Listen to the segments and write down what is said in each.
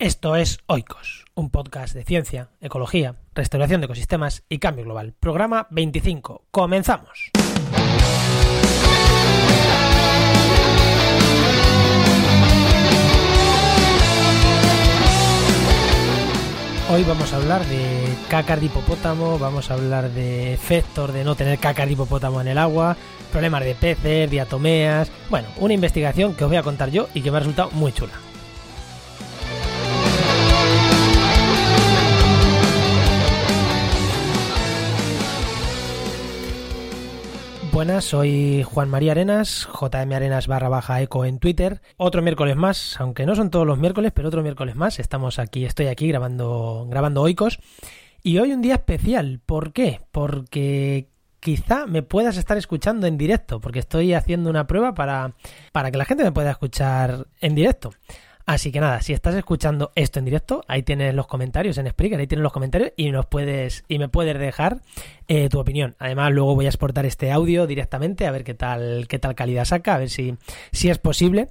Esto es Oikos, un podcast de ciencia, ecología, restauración de ecosistemas y cambio global. Programa 25. Comenzamos. Hoy vamos a hablar de cácar de hipopótamo, vamos a hablar de efectos de no tener cácar de hipopótamo en el agua, problemas de peces, diatomeas, bueno, una investigación que os voy a contar yo y que me ha resultado muy chula. Buenas, soy Juan María Arenas, JM Arenas barra baja eco en Twitter. Otro miércoles más, aunque no son todos los miércoles, pero otro miércoles más. Estamos aquí, estoy aquí grabando, grabando Oikos. Y hoy un día especial. ¿Por qué? Porque quizá me puedas estar escuchando en directo, porque estoy haciendo una prueba para, para que la gente me pueda escuchar en directo. Así que nada, si estás escuchando esto en directo, ahí tienes los comentarios en Spreaker, ahí tienes los comentarios y nos puedes y me puedes dejar eh, tu opinión. Además, luego voy a exportar este audio directamente a ver qué tal qué tal calidad saca, a ver si si es posible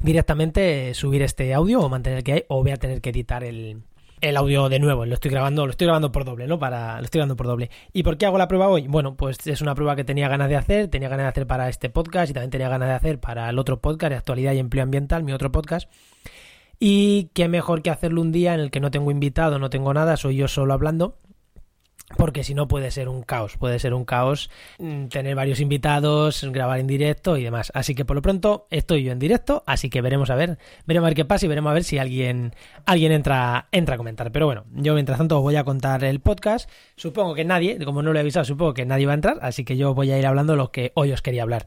directamente subir este audio o mantener que hay o voy a tener que editar el, el audio de nuevo, lo estoy grabando, lo estoy grabando por doble, ¿no? Para, lo estoy grabando por doble. ¿Y por qué hago la prueba hoy? Bueno, pues es una prueba que tenía ganas de hacer, tenía ganas de hacer para este podcast y también tenía ganas de hacer para el otro podcast de actualidad y empleo ambiental, mi otro podcast. Y qué mejor que hacerlo un día en el que no tengo invitado, no tengo nada, soy yo solo hablando. Porque si no puede ser un caos, puede ser un caos mm, tener varios invitados, grabar en directo y demás. Así que por lo pronto estoy yo en directo, así que veremos a ver, veremos a ver qué pasa y veremos a ver si alguien, alguien entra, entra a comentar. Pero bueno, yo mientras tanto os voy a contar el podcast. Supongo que nadie, como no lo he avisado, supongo que nadie va a entrar, así que yo voy a ir hablando lo que hoy os quería hablar.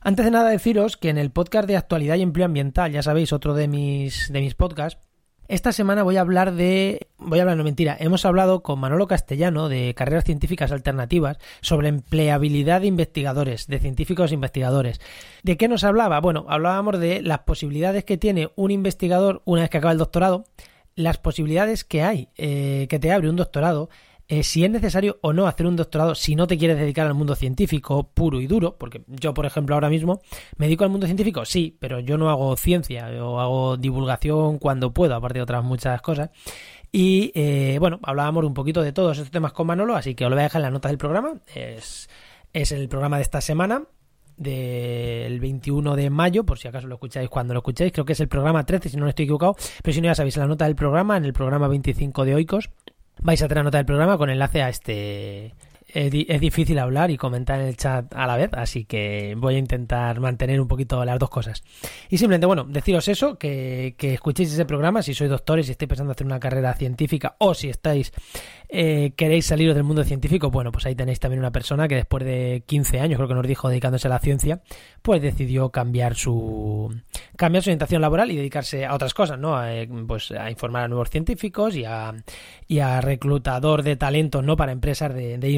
Antes de nada deciros que en el podcast de actualidad y empleo ambiental, ya sabéis, otro de mis, de mis podcasts, esta semana voy a hablar de. Voy a hablar, no mentira. Hemos hablado con Manolo Castellano de Carreras Científicas Alternativas sobre empleabilidad de investigadores, de científicos investigadores. ¿De qué nos hablaba? Bueno, hablábamos de las posibilidades que tiene un investigador una vez que acaba el doctorado, las posibilidades que hay eh, que te abre un doctorado eh, si es necesario o no hacer un doctorado si no te quieres dedicar al mundo científico puro y duro, porque yo, por ejemplo, ahora mismo me dedico al mundo científico, sí, pero yo no hago ciencia, yo hago divulgación cuando puedo, aparte de otras muchas cosas. Y eh, bueno, hablábamos un poquito de todos estos temas con Manolo, así que os lo voy a dejar en las notas del programa. Es, es el programa de esta semana, del 21 de mayo, por si acaso lo escucháis cuando lo escucháis, creo que es el programa 13, si no, estoy equivocado, pero si no ya sabéis, la nota del programa, en el programa 25 de Oikos, vais a tener nota del programa con enlace a este es, difícil hablar y comentar en el chat a la vez, así que voy a intentar mantener un poquito las dos cosas. Y simplemente, bueno, deciros eso, que, que escuchéis ese programa si sois doctores, si estáis pensando hacer una carrera científica o si estáis eh, queréis saliros del mundo científico, bueno, pues ahí tenéis también una persona que después de 15 años, creo que nos dijo, dedicándose a la ciencia, pues decidió cambiar su cambiar su orientación laboral y dedicarse a otras cosas, ¿no? A, eh, pues a informar a nuevos científicos y a, y a reclutador de talentos, ¿no? Para empresas de, de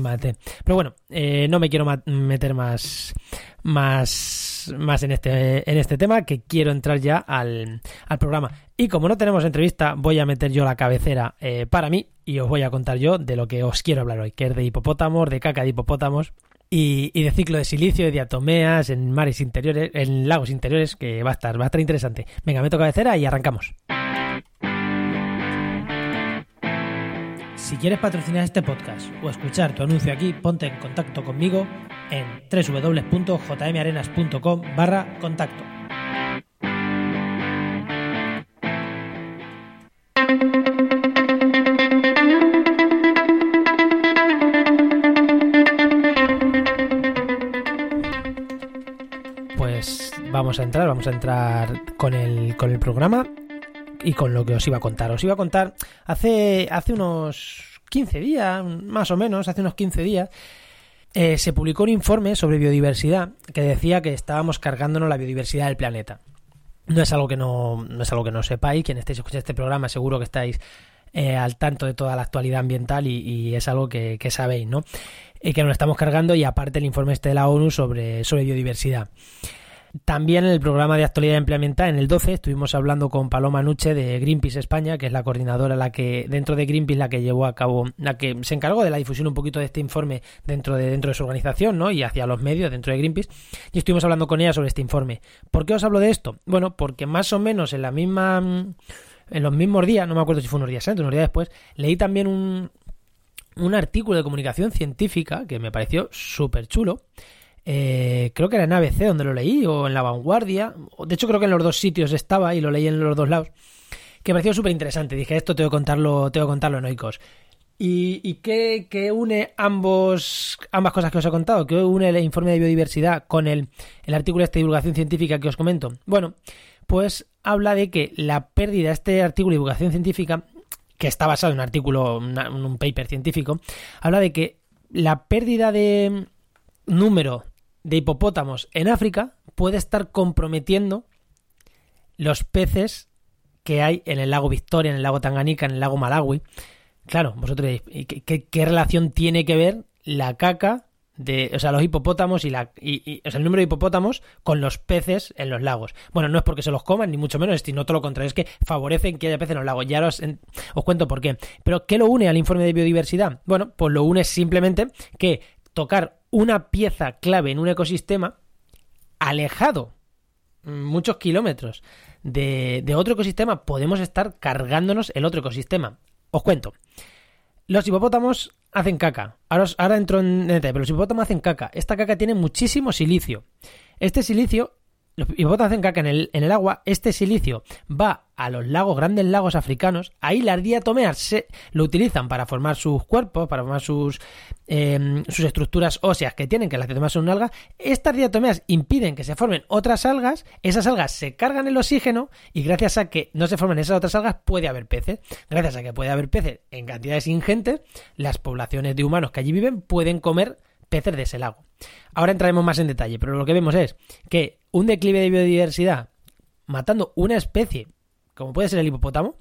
Pero bueno, eh, no me quiero meter más más, más en, este, en este tema, que quiero entrar ya al, al programa. Y como no tenemos entrevista, voy a meter yo la cabecera eh, para mí y os voy a contar yo de lo que os quiero hablar hoy, que es de hipopótamos, de caca de hipopótamos y, y, de ciclo de silicio, de diatomeas en mares interiores, en lagos interiores, que va a estar, va a estar interesante. Venga, meto cabecera y arrancamos. Si quieres patrocinar este podcast o escuchar tu anuncio aquí, ponte en contacto conmigo en www.jmarenas.com barra contacto. Pues vamos a entrar, vamos a entrar con el, con el programa y con lo que os iba a contar. Os iba a contar hace, hace unos 15 días, más o menos, hace unos 15 días, eh, se publicó un informe sobre biodiversidad que decía que estábamos cargándonos la biodiversidad del planeta. No es algo que no, no es algo que no sepáis, quien estéis escuchando este programa seguro que estáis eh, al tanto de toda la actualidad ambiental y, es algo que, que sabéis, ¿no? Y que nos estamos cargando y aparte el informe este de la ONU sobre, sobre biodiversidad. También en el programa de actualidad implementada, en el 12, estuvimos hablando con Paloma Nuche de Greenpeace España, que es la coordinadora, la que dentro de Greenpeace, la que llevó a cabo, la que se encargó de la difusión un poquito de este informe dentro de, dentro de su organización, ¿no? Y hacia los medios dentro de Greenpeace. Y estuvimos hablando con ella sobre este informe. ¿Por qué os hablo de esto? Bueno, porque más o menos en la misma en los mismos días, no me acuerdo si fue unos días antes, unos días después, leí también un, un artículo de comunicación científica que me pareció súper chulo. Eh, creo que era en ABC donde lo leí, o en La Vanguardia. De hecho, creo que en los dos sitios estaba y lo leí en los dos lados. Que me pareció súper interesante. Dije, esto tengo que contarlo, tengo que contarlo en Oikos. ¿Y, qué, une ambos, ambas cosas que os he contado? ¿Qué une el informe de biodiversidad con el, el artículo de esta divulgación científica que os comento? Bueno, pues habla de que la pérdida, este artículo de divulgación científica, que está basado en un artículo, en un paper científico, habla de que la pérdida de número de hipopótamos en África puede estar comprometiendo los peces que hay en el lago Victoria, en el lago Tanganica, en el lago Malawi, Claro, vosotros diréis, ¿qué, relación tiene que ver la caca de, o sea, los hipopótamos y la, y, el número de hipopótamos con los peces en los lagos. Bueno, no es porque se los coman, ni mucho menos, sino todo lo contrario, es que favorecen que haya peces en los lagos. Ya os, os cuento por qué. Pero, ¿qué lo une al informe de biodiversidad? Bueno, pues lo une simplemente que tocar una pieza clave en un ecosistema alejado muchos kilómetros de, otro ecosistema, podemos estar cargándonos el otro ecosistema. Os cuento. Los hipopótamos hacen caca. Ahora, ahora entro en pero los hipopótamos hacen caca. Esta caca tiene muchísimo silicio. Este silicio los hipopótamos hacen caca en el, en el, agua, este silicio va a los lagos, grandes lagos africanos, ahí las diatomeas se, lo utilizan para formar sus cuerpos, para formar sus, em, sus estructuras óseas que tienen, que las diatomeas son un alga, estas diatomeas impiden que se formen otras algas, esas algas se cargan el oxígeno y gracias a que no se formen esas otras algas puede haber peces, gracias a que puede haber peces en cantidades ingentes, las poblaciones de humanos que allí viven pueden comer peces de ese lago. Ahora entraremos más en detalle, pero lo que vemos es que un declive de biodiversidad matando una especie, como puede ser el hipopótamo,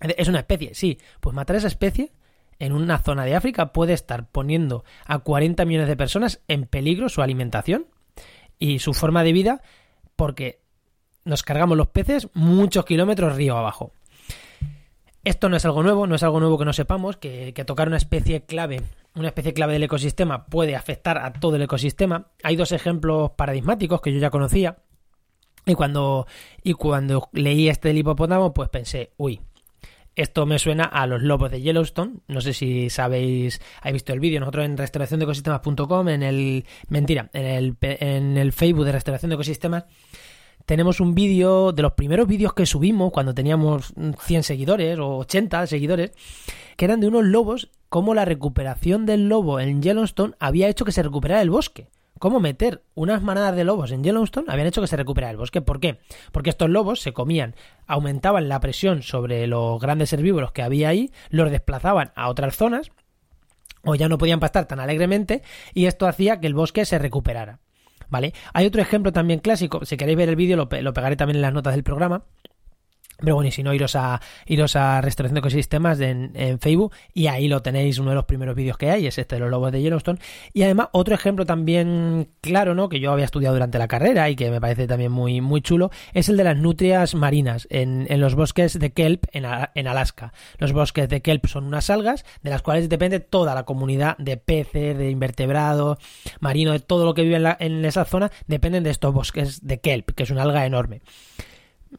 es una especie, sí, pues matar esa especie en una zona de África puede estar poniendo a 40 millones de personas en peligro su alimentación y su forma de vida porque nos cargamos los peces muchos kilómetros río abajo. Esto no es algo nuevo, no es algo nuevo que no sepamos, que, tocar una especie clave una especie clave del ecosistema puede afectar a todo el ecosistema. Hay dos ejemplos paradigmáticos que yo ya conocía. Y cuando, y cuando leí este del hipopótamo, pues pensé, uy, esto me suena a los lobos de Yellowstone. No sé si sabéis, habéis visto el vídeo. Nosotros en restauraciondecosistemas.com, en el. Mentira, en el, en el Facebook de Restauración de Ecosistemas, tenemos un vídeo de los primeros vídeos que subimos cuando teníamos 100 seguidores o 80 seguidores, que eran de unos lobos, como la recuperación del lobo en Yellowstone había hecho que se recuperara el bosque. Cómo meter unas manadas de lobos en Yellowstone habían hecho que se recuperara el bosque. ¿Por qué? Porque estos lobos se comían, aumentaban la presión sobre los grandes herbívoros que había ahí, los desplazaban a otras zonas, o ya no podían pastar tan alegremente, y esto hacía que el bosque se recuperara. ¿Vale? Hay otro ejemplo también clásico, si queréis ver el vídeo lo, lo pegaré también en las notas del programa, pero bueno, y si no, iros a, iros a Restauración de Ecosistemas en, en, Facebook y ahí lo tenéis, uno de los primeros vídeos que hay, es este de los lobos de Yellowstone. Y además, otro ejemplo también claro, ¿no? Que yo había estudiado durante la carrera y que me parece también muy, muy chulo, es el de las nutrias marinas en, en los bosques de kelp en, en, Alaska. Los bosques de kelp son unas algas de las cuales depende toda la comunidad de peces, de invertebrados, marino, de todo lo que vive en, la, en esa zona, dependen de estos bosques de kelp, que es una alga enorme.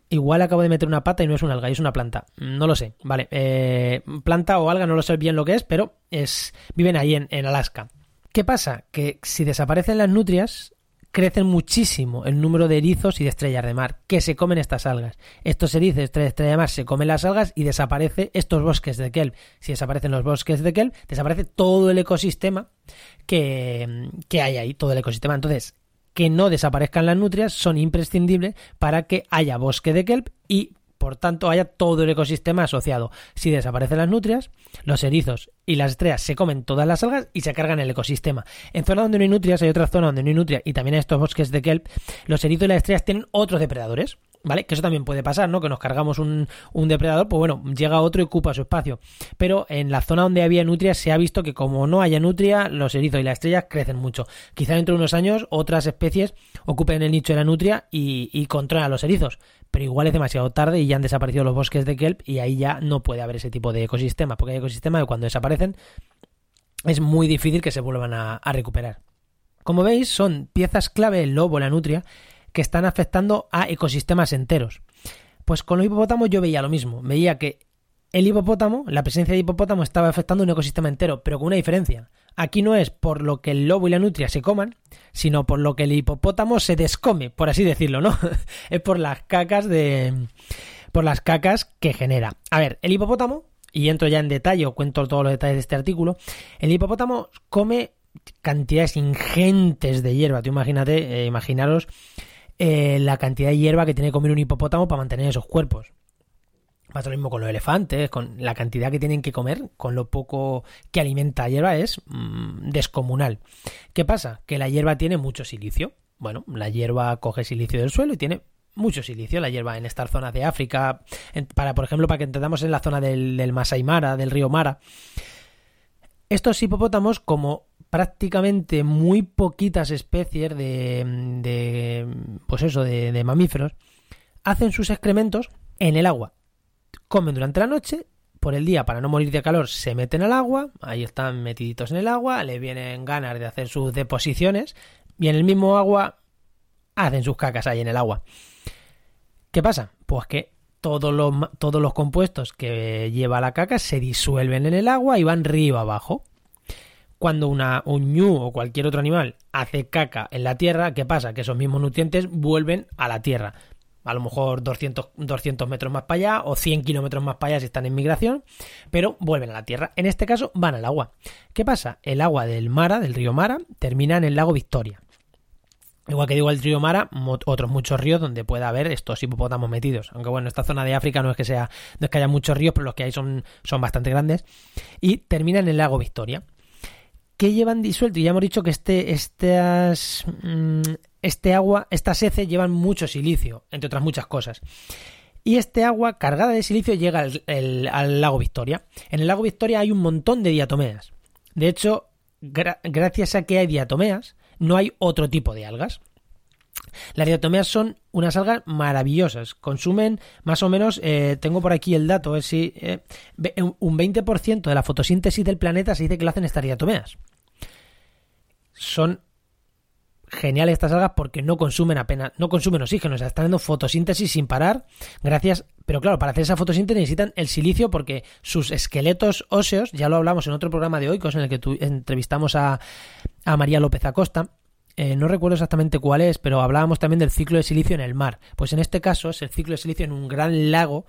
Igual acabo de meter una pata y no es una alga, es una planta. No lo sé. Vale. Eh, planta o alga, no lo sé bien lo que es, pero es. viven ahí en, en Alaska. ¿Qué pasa? Que si desaparecen las nutrias, crecen muchísimo el número de erizos y de estrellas de mar que se comen estas algas. Estos erizos estrellas de mar se comen las algas y desaparece estos bosques de kelp. Si desaparecen los bosques de kelp, desaparece todo el ecosistema que, que hay ahí, todo el ecosistema. Entonces, que no desaparezcan las nutrias son imprescindibles para que haya bosque de kelp y por tanto haya todo el ecosistema asociado. Si desaparecen las nutrias, los erizos y las estrellas se comen todas las algas y se cargan el ecosistema. En zonas donde no hay nutrias hay otra zona donde no hay nutrias y también hay estos bosques de kelp, los erizos y las estrellas tienen otros depredadores. ¿Vale? Que eso también puede pasar, ¿no? Que nos cargamos un, un, depredador, pues bueno, llega otro y ocupa su espacio. Pero en la zona donde había nutrias se ha visto que como no haya nutria, los erizos y las estrellas crecen mucho. Quizá dentro de unos años otras especies ocupen el nicho de la nutria y, y controlan a los erizos. Pero igual es demasiado tarde y ya han desaparecido los bosques de kelp y ahí ya no puede haber ese tipo de ecosistema, porque hay ecosistemas que cuando desaparecen es muy difícil que se vuelvan a, a recuperar. Como veis, son piezas clave el lobo, la nutria, que están afectando a ecosistemas enteros. Pues con los hipopótamos yo veía lo mismo. Veía que el hipopótamo, la presencia de hipopótamo estaba afectando un ecosistema entero, pero con una diferencia. Aquí no es por lo que el lobo y la nutria se coman, sino por lo que el hipopótamo se descome, por así decirlo, ¿no? es por las cacas de. por las cacas que genera. A ver, el hipopótamo, y entro ya en detalle, o cuento todos los detalles de este artículo, el hipopótamo come cantidades ingentes de hierba. Tú imagínate, eh, imaginaros eh, la cantidad de hierba que tiene que comer un hipopótamo para mantener esos cuerpos. Pasa lo mismo con los elefantes, con la cantidad que tienen que comer, con lo poco que alimenta hierba es mm, descomunal. ¿Qué pasa? Que la hierba tiene mucho silicio. Bueno, la hierba coge silicio del suelo y tiene mucho silicio. La hierba en estas zonas de África, para por ejemplo, para que entendamos en la zona del, del Mara, del río Mara. Estos hipopótamos, como prácticamente muy poquitas especies de, de pues eso, de, de mamíferos, hacen sus excrementos en el agua comen durante la noche, por el día, para no morir de calor, se meten al agua, ahí están metiditos en el agua, le vienen ganas de hacer sus deposiciones, y en el mismo agua hacen sus cacas ahí en el agua. ¿Qué pasa? Pues que todos los, todos los compuestos que lleva la caca se disuelven en el agua y van río abajo. Cuando una, un ñu o cualquier otro animal hace caca en la tierra, ¿qué pasa? Que esos mismos nutrientes vuelven a la tierra a lo mejor 200, 200 metros más para allá o 100 kilómetros más para allá si están en migración, pero vuelven a la tierra. En este caso van al agua. ¿Qué pasa? El agua del Mara, del río Mara, termina en el lago Victoria. Igual que digo el río Mara, otros muchos ríos donde pueda haber estos hipopótamos metidos. Aunque bueno, esta zona de África no es que sea, no es que haya muchos ríos, pero los que hay son, son bastante grandes. Y termina en el lago Victoria. ¿Qué llevan disuelto? Y ya hemos dicho que este, estas, mm, este agua, estas heces llevan mucho silicio, entre otras muchas cosas. Y este agua cargada de silicio llega al, lago Victoria. En el lago Victoria hay un montón de diatomeas. De hecho, gracias a que hay diatomeas, no hay otro tipo de algas. Las diatomeas son unas algas maravillosas. Consumen más o menos, eh, tengo por aquí el dato, es si, eh, un 20% de la fotosíntesis del planeta se dice que lo hacen estas diatomeas. Son geniales estas algas porque no consumen apenas, no consumen oxígeno, o sea, están dando fotosíntesis sin parar, gracias, pero claro, para hacer esa fotosíntesis necesitan el silicio porque sus esqueletos óseos, ya lo hablamos en otro programa de Oikos en el que entrevistamos a, a María López Acosta, eh, no recuerdo exactamente cuál es, pero hablábamos también del ciclo de silicio en el mar. Pues en este caso es el ciclo de silicio en un gran lago,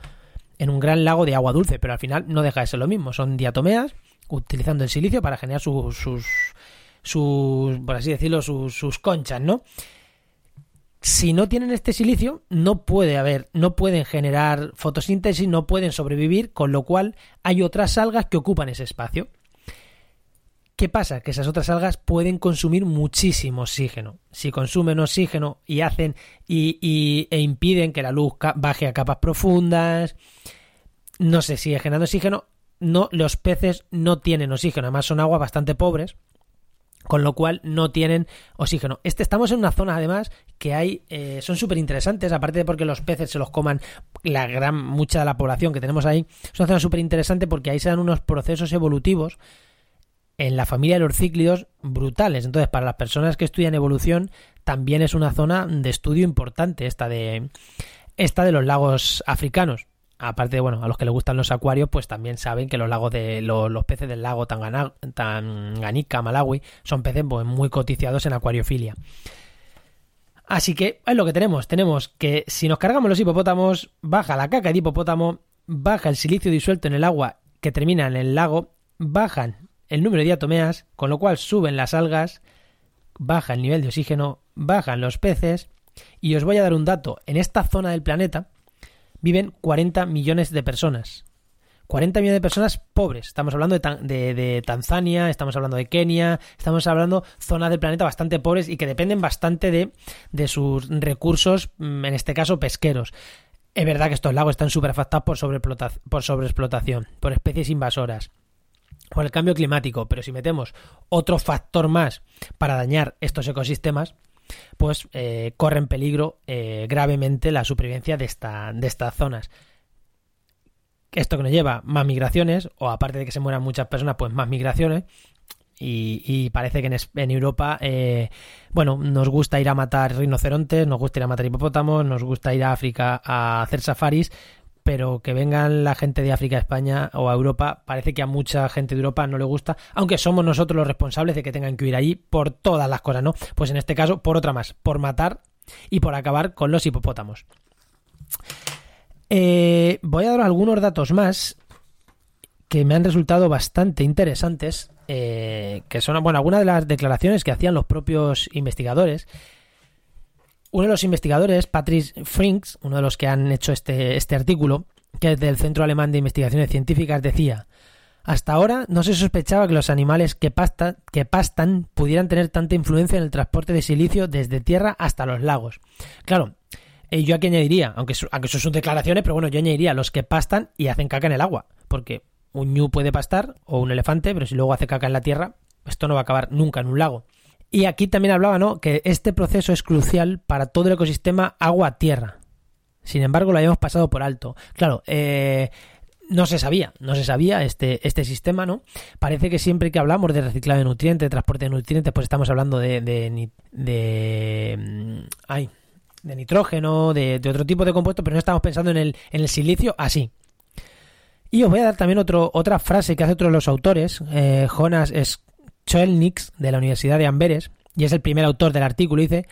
en un gran lago de agua dulce, pero al final no deja de ser lo mismo. Son diatomeas utilizando el silicio para generar sus, por así decirlo, sus, conchas, ¿no? Si no tienen este silicio, no puede haber, no pueden generar fotosíntesis, no pueden sobrevivir, con lo cual hay otras algas que ocupan ese espacio. ¿Qué pasa? Que esas otras algas pueden consumir muchísimo oxígeno. Si consumen oxígeno y hacen y, e impiden que la luz baje a capas profundas, no se sigue generando oxígeno. No, los peces no tienen oxígeno, además son aguas bastante pobres con lo cual no tienen oxígeno. Este, estamos en una zona además que hay, eh, son súper interesantes, aparte de porque los peces se los coman la gran, mucha de la población que tenemos ahí, es una zona súper interesante porque ahí se dan unos procesos evolutivos en la familia de los cíclidos brutales. Entonces, para las personas que estudian evolución, también es una zona de estudio importante esta de, esta de los lagos africanos aparte bueno, a los que les gustan los acuarios, pues también saben que los lagos de los, peces del lago Tanganica, Malawi, son peces pues, muy coticiados en acuariofilia. Así que es lo que tenemos. Tenemos que si nos cargamos los hipopótamos, baja la caca de hipopótamo, baja el silicio disuelto en el agua que termina en el lago, bajan el número de diatomeas, con lo cual suben las algas, baja el nivel de oxígeno, bajan los peces. Y os voy a dar un dato. En esta zona del planeta, viven 40 millones de personas. 40 millones de personas pobres. Estamos hablando de, Tanzania, estamos hablando de Kenia, estamos hablando de zonas del planeta bastante pobres y que dependen bastante de, de sus recursos, mm, en este caso pesqueros. Es verdad que estos lagos están súper afectados por, por sobreexplotación, por especies invasoras, por el cambio climático, pero si metemos otro factor más para dañar estos ecosistemas, pues eh, corre en peligro eh, gravemente la supervivencia de, esta, de estas zonas. Esto que nos lleva más migraciones, o aparte de que se mueran muchas personas, pues más migraciones. y, parece que en, Europa, eh, bueno, nos gusta ir a matar rinocerontes, nos gusta ir a matar hipopótamos, nos gusta ir a África a hacer safaris, pero que vengan la gente de África a España o a Europa, parece que a mucha gente de Europa no le gusta, aunque somos nosotros los responsables de que tengan que ir allí por todas las cosas, ¿no? Pues en este caso, por otra más, por matar y por acabar con los hipopótamos. Eh, voy a dar algunos datos más que me han resultado bastante interesantes, eh, que son bueno, algunas de las declaraciones que hacían los propios investigadores. Uno de los investigadores, Patrick Frinks, uno de los que han hecho este, este artículo, que es del Centro Alemán de Investigaciones Científicas, decía, hasta ahora no se sospechaba que los animales que, pastan pudieran tener tanta influencia en el transporte de silicio desde tierra hasta los lagos. Claro, eh, yo aquí añadiría, aunque, aunque eso son declaraciones, pero bueno, yo añadiría los que pastan y hacen caca en el agua, porque un ñu puede pastar o un elefante, pero si luego hace caca en la tierra, esto no va a acabar nunca en un lago. Y aquí también hablaba, ¿no? Que este proceso es crucial para todo el ecosistema agua-tierra. Sin embargo, lo habíamos pasado por alto. Claro, eh, no se sabía, no se sabía este, este sistema, ¿no? Parece que siempre que hablamos de reciclado de nutrientes, de transporte de nutrientes, pues estamos hablando de. de, de, mm, ay, de nitrógeno, de, otro tipo de compuestos, pero no estamos pensando en el, en el silicio así. Y os voy a dar también otro, otra frase que hace otro de los autores, eh, Jonas Schelnix, de la Universidad de Amberes, y es el primer autor del artículo, dice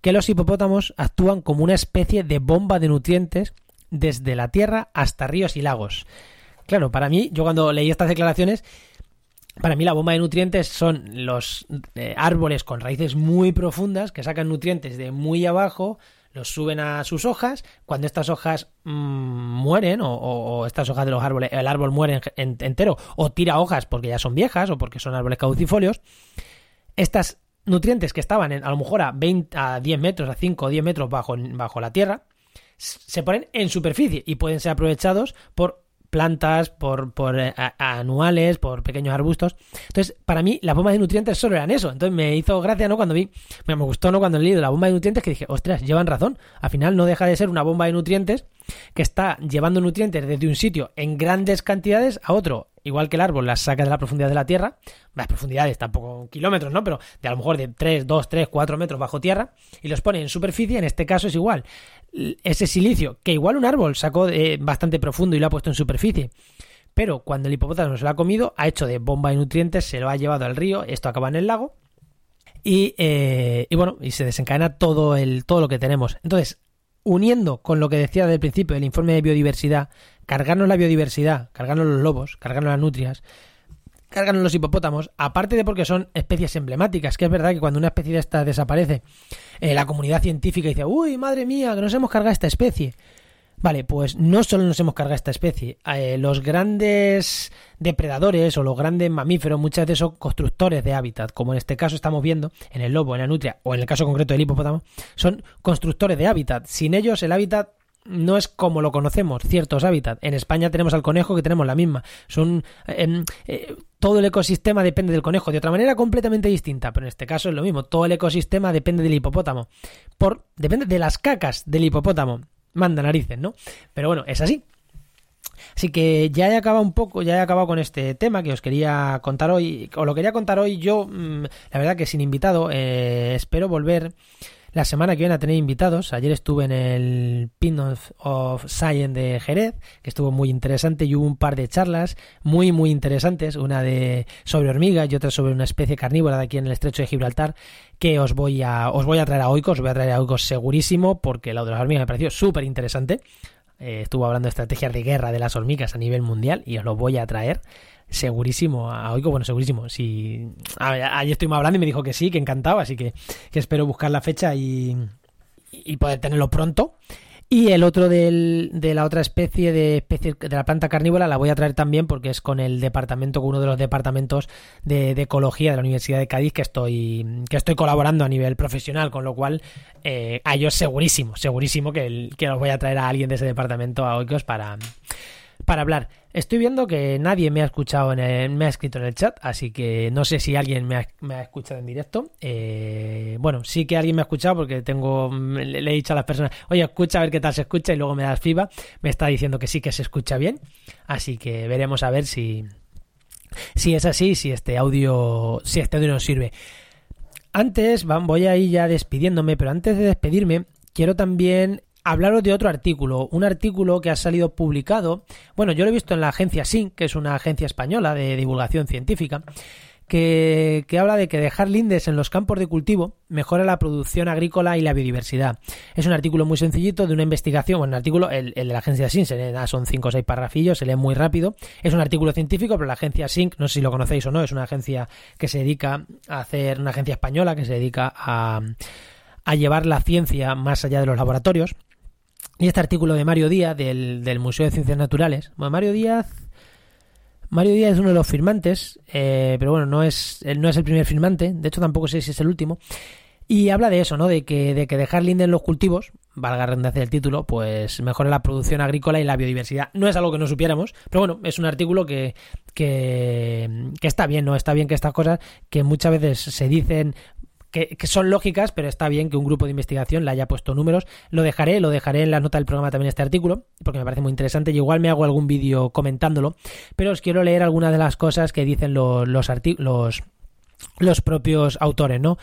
que los hipopótamos actúan como una especie de bomba de nutrientes desde la tierra hasta ríos y lagos. Claro, para mí, yo cuando leí estas declaraciones, para mí la bomba de nutrientes son los eh, árboles con raíces muy profundas que sacan nutrientes de muy abajo, los suben a sus hojas, cuando estas hojas mm, mueren o, estas hojas de los árboles, el árbol muere entero o tira hojas porque ya son viejas o porque son árboles caducifolios, estas nutrientes que estaban a lo mejor a, 20, a 10 metros, a 5 o 10 metros bajo, bajo la tierra, se ponen en superficie y pueden ser aprovechados por plantas, por, por eh, anuales, por pequeños arbustos. Entonces, para mí, las bombas de nutrientes solo eran eso. Entonces, me hizo gracia, ¿no? Cuando vi, me, gustó, ¿no? Cuando he leído la bomba de nutrientes, que dije, ostras, llevan razón. Al final, no deja de ser una bomba de nutrientes que está llevando nutrientes desde un sitio en grandes cantidades a otro. Igual que el árbol las saca de la profundidad de la tierra, las profundidades tampoco kilómetros, ¿no? Pero de a lo mejor de 3, 2, 3, 4 metros bajo tierra y los pone en superficie, en este caso es igual ese silicio, que igual un árbol sacó de bastante profundo y lo ha puesto en superficie. Pero cuando el hipopótamo se lo ha comido, ha hecho de bomba de nutrientes, se lo ha llevado al río, esto acaba en el lago. Y, eh, y bueno, y se desencadena todo, el, todo lo que tenemos. Entonces, uniendo con lo que decía del principio del informe de biodiversidad, cargarnos la biodiversidad, cargarnos los lobos, cargarnos las nutrias, cargan los hipopótamos, aparte de porque son especies emblemáticas, que es verdad que cuando una especie de esta desaparece, eh, la comunidad científica dice, uy, madre mía, que nos hemos cargado esta especie. Vale, pues no solo nos hemos cargado esta especie, eh, los grandes depredadores o los grandes mamíferos muchas veces son constructores de hábitat, como en este caso estamos viendo en el lobo, en la nutria o en el caso concreto del hipopótamo, son constructores de hábitat. Sin ellos el hábitat no es como lo conocemos, ciertos hábitats. En España tenemos al conejo que tenemos la misma. Son em, eh, todo el ecosistema depende del conejo de otra manera completamente distinta, pero en este caso es lo mismo. Todo el ecosistema depende del hipopótamo. Por depende de las cacas del hipopótamo. Manda narices, ¿no? Pero bueno, es así. Así que ya he acabado un poco, ya he acabado con este tema que os quería contar hoy. Os lo quería contar hoy yo, mm, la verdad que sin invitado. Eh, espero volver la semana que viene a tener invitados. Ayer estuve en el Pin of, Science de Jerez, que estuvo muy interesante y hubo un par de charlas muy muy interesantes, una de sobre hormigas y otra sobre una especie carnívora de aquí en el estrecho de Gibraltar, que os voy a os voy a traer a Oikos, os voy a traer a Oikos segurísimo porque la de las hormigas me pareció súper interesante. Eh, estuvo hablando de estrategias de guerra de las hormigas a nivel mundial y os lo voy a traer segurísimo a Oiko, bueno, segurísimo. Si ayer estuvimos hablando y me dijo que sí, que encantaba, así que, espero buscar la fecha y, y poder tenerlo pronto. Y el otro del, de la otra especie de, especie de la planta carnívora la voy a traer también porque es con el departamento, con uno de los departamentos de, ecología de la Universidad de Cádiz que estoy, que estoy colaborando a nivel profesional, con lo cual eh, a ellos segurísimo, segurísimo que, el, que los voy a traer a alguien de ese departamento a Oikos para, para hablar. Estoy viendo que nadie me ha escuchado, en me ha escrito en el chat, así que no sé si alguien me ha, escuchado en directo. Eh, bueno, sí que alguien me ha escuchado porque tengo, le, he dicho a las personas, oye, escucha a ver qué tal se escucha y luego me das FIBA. Me está diciendo que sí que se escucha bien, así que veremos a ver si, si es así, si este audio, si este audio nos sirve. Antes, voy a ir ya despidiéndome, pero antes de despedirme, quiero también hablaros de otro artículo, un artículo que ha salido publicado, bueno, yo lo he visto en la agencia SINC, que es una agencia española de divulgación científica, que, habla de que dejar lindes en los campos de cultivo mejora la producción agrícola y la biodiversidad. Es un artículo muy sencillito de una investigación, bueno, un artículo, el, de la agencia SINC, son cinco o seis parrafillos, se lee muy rápido. Es un artículo científico, pero la agencia SINC, no sé si lo conocéis o no, es una agencia que se dedica a hacer, una agencia española que se dedica a, a llevar la ciencia más allá de los laboratorios. Y este artículo de Mario Díaz, del, del Museo de Ciencias Naturales, bueno, Mario Díaz Mario Díaz es uno de los firmantes, eh, pero bueno, no es, no es el primer firmante, de hecho tampoco sé si es el último. Y habla de eso, ¿no? De que, de que dejar linden los cultivos, valga redundancia del título, pues mejora la producción agrícola y la biodiversidad. No es algo que no supiéramos, pero bueno, es un artículo que, que, que está bien, ¿no? Está bien que estas cosas que muchas veces se dicen que, son lógicas, pero está bien que un grupo de investigación le haya puesto números. Lo dejaré, lo dejaré en la nota del programa también este artículo, porque me parece muy interesante y igual me hago algún vídeo comentándolo, pero os quiero leer algunas de las cosas que dicen los, los, los propios autores, ¿no?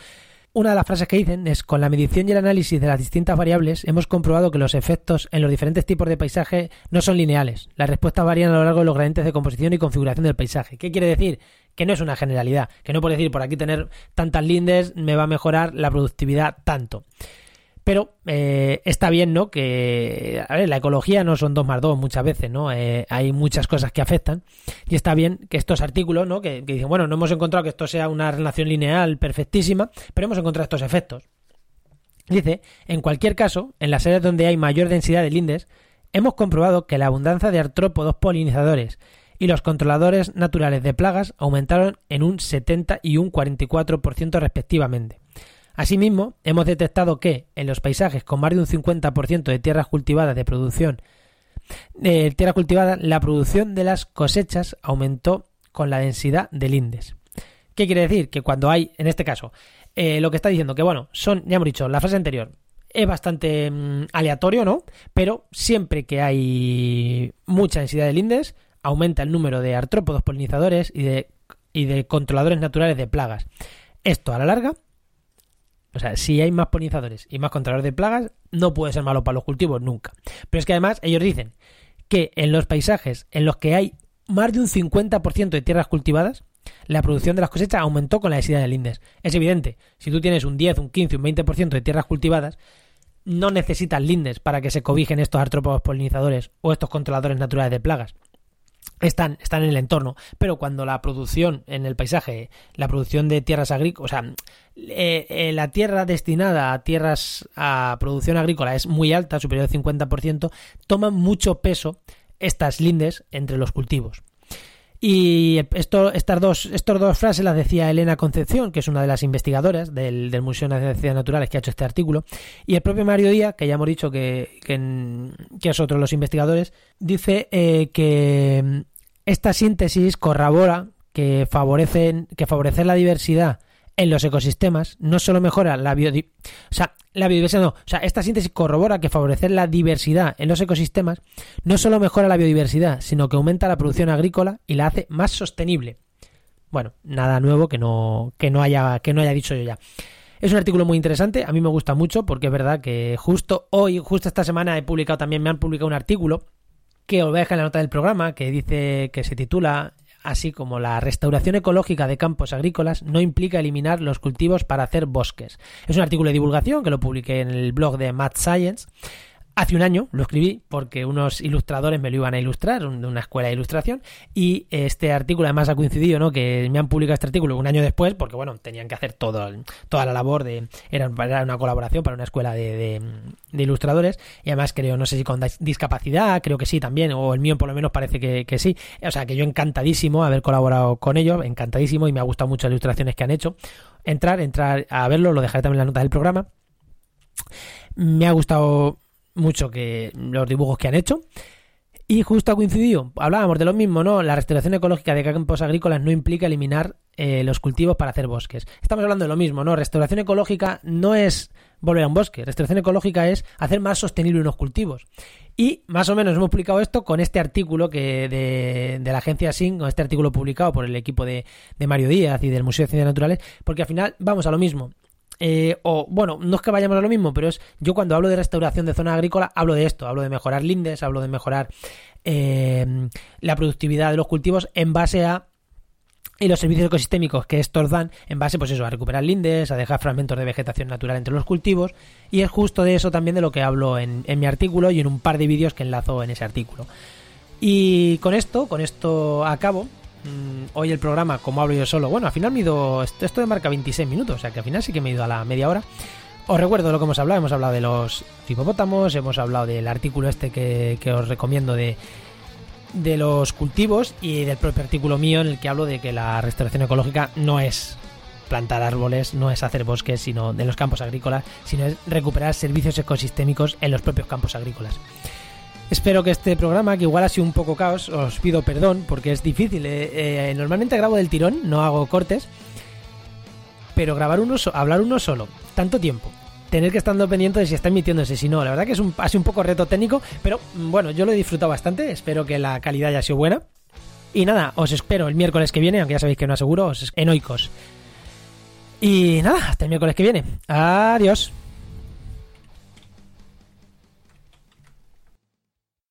Una de las frases que dicen es, con la medición y el análisis de las distintas variables, hemos comprobado que los efectos en los diferentes tipos de paisaje no son lineales. Las respuestas varían a lo largo de los gradientes de composición y configuración del paisaje. ¿Qué quiere decir? Que no es una generalidad, que no puede decir por aquí tener tantas lindes me va a mejorar la productividad tanto. Pero eh, está bien, ¿no? Que, a ver, la ecología no son dos más dos muchas veces, ¿no? Eh, hay muchas cosas que afectan. Y está bien que estos artículos, ¿no? Que, dicen, bueno, no hemos encontrado que esto sea una relación lineal perfectísima, pero hemos encontrado estos efectos. Dice, en cualquier caso, en las áreas donde hay mayor densidad de lindes, hemos comprobado que la abundancia de artrópodos polinizadores y los controladores naturales de plagas aumentaron en un 70 y un 44% respectivamente. Asimismo, hemos detectado que en los paisajes con más de un 50% de tierras cultivadas de producción de tierra la producción de las cosechas aumentó con la densidad de lindes. ¿Qué quiere decir? Que cuando hay, en este caso, eh, lo que está diciendo, que bueno, son, ya hemos dicho, la fase anterior es bastante mm, aleatorio, ¿no? Pero siempre que hay mucha densidad de lindes, aumenta el número de artrópodos polinizadores y de, y de controladores naturales de plagas. Esto a la larga o sea, si hay más polinizadores y más controladores de plagas, no puede ser malo para los cultivos nunca. Pero es que además ellos dicen que en los paisajes en los que hay más de un 50% de tierras cultivadas, la producción de las cosechas aumentó con la densidad de lindes. Es evidente, si tú tienes un 10, un 15, un 20% de tierras cultivadas, no necesitas lindes para que se cobijen estos artrópodos polinizadores o estos controladores naturales de plagas están, están en el entorno, pero cuando la producción en el paisaje, la producción de tierras agrícolas, o sea, eh, eh, la tierra destinada a tierras a producción agrícola es muy alta, superior al 50%, toman mucho peso estas lindes entre los cultivos. Y esto, estas dos, estas dos frases las decía Elena Concepción, que es una de las investigadoras del, Museo de Ciencias Naturales que ha hecho este artículo, y el propio Mario Díaz, que ya hemos dicho que, que, es otro de los investigadores, dice eh, que esta síntesis corrobora que, favorecen, que favorecer la diversidad en los ecosistemas no solo mejora la biodiversidad, o sea, la biodiversidad no, o sea, esta síntesis corrobora que favorecer la diversidad en los ecosistemas no solo mejora la biodiversidad, sino que aumenta la producción agrícola y la hace más sostenible. Bueno, nada nuevo que no, que no haya, que no haya dicho yo ya. Es un artículo muy interesante, a mí me gusta mucho porque es verdad que justo hoy, justo esta semana he publicado también, me han publicado un artículo que os voy a dejar en la nota del programa que dice que se titula así como la restauración ecológica de campos agrícolas no implica eliminar los cultivos para hacer bosques. Es un artículo de divulgación que lo publiqué en el blog de Mad Science Hace un año lo escribí porque unos ilustradores me lo iban a ilustrar, de una escuela de ilustración, y este artículo además ha coincidido, ¿no? Que me han publicado este artículo un año después, porque bueno, tenían que hacer todo, toda la labor de. Era, una colaboración para una escuela de, ilustradores, y además creo, no sé si con discapacidad, creo que sí también, o el mío por lo menos parece que, que sí. O sea que yo encantadísimo haber colaborado con ellos, encantadísimo, y me ha gustado mucho las ilustraciones que han hecho. Entrar, entrar a verlo, lo dejaré también en la nota del programa. Me ha gustado mucho que los dibujos que han hecho. Y justo ha coincidido, hablábamos de lo mismo, ¿no? La restauración ecológica de campos agrícolas no implica eliminar eh, los cultivos para hacer bosques. Estamos hablando de lo mismo, ¿no? Restauración ecológica no es volver a un bosque, restauración ecológica es hacer más sostenible unos cultivos. Y más o menos hemos publicado esto con este artículo que de, de la agencia SIN, con este artículo publicado por el equipo de, de Mario Díaz y del Museo de Ciencias Naturales, porque al final vamos a lo mismo. Eh, o bueno, no es que vayamos a lo mismo, pero es yo cuando hablo de restauración de zona agrícola hablo de esto, hablo de mejorar lindes, hablo de mejorar eh, la productividad de los cultivos en base a y los servicios ecosistémicos que estos dan en base pues eso a recuperar lindes a dejar fragmentos de vegetación natural entre los cultivos. Y es justo de eso también de lo que hablo en, en mi artículo y en un par de vídeos que enlazo en ese artículo. Y con esto con esto acabo mm, hoy el programa como hablo yo solo bueno al final me he ido esto, esto de marca 26 minutos o sea que al final sí que me he ido a la media hora os recuerdo lo que hemos hablado hemos hablado de los hipopótamos hemos hablado del artículo este que, que os recomiendo de de los cultivos y del propio artículo mío en el que hablo de que la restauración ecológica no es plantar árboles, no es hacer bosques, sino de los campos agrícolas, sino es recuperar servicios ecosistémicos en los propios campos agrícolas. Espero que este programa, que igual ha sido un poco caos, os pido perdón porque es difícil. Eh, eh, normalmente grabo del tirón, no hago cortes, pero grabar uno, hablar uno solo, tanto tiempo, tener que estar pendiente de si está emitiéndose, si no. La verdad que es un, ha sido un poco reto técnico, pero mm, bueno, yo lo he disfrutado bastante. Espero que la calidad haya sido buena. Y nada, os espero el miércoles que viene, aunque ya sabéis que no aseguro, os enoicos. Y nada, hasta el miércoles que viene. Adiós.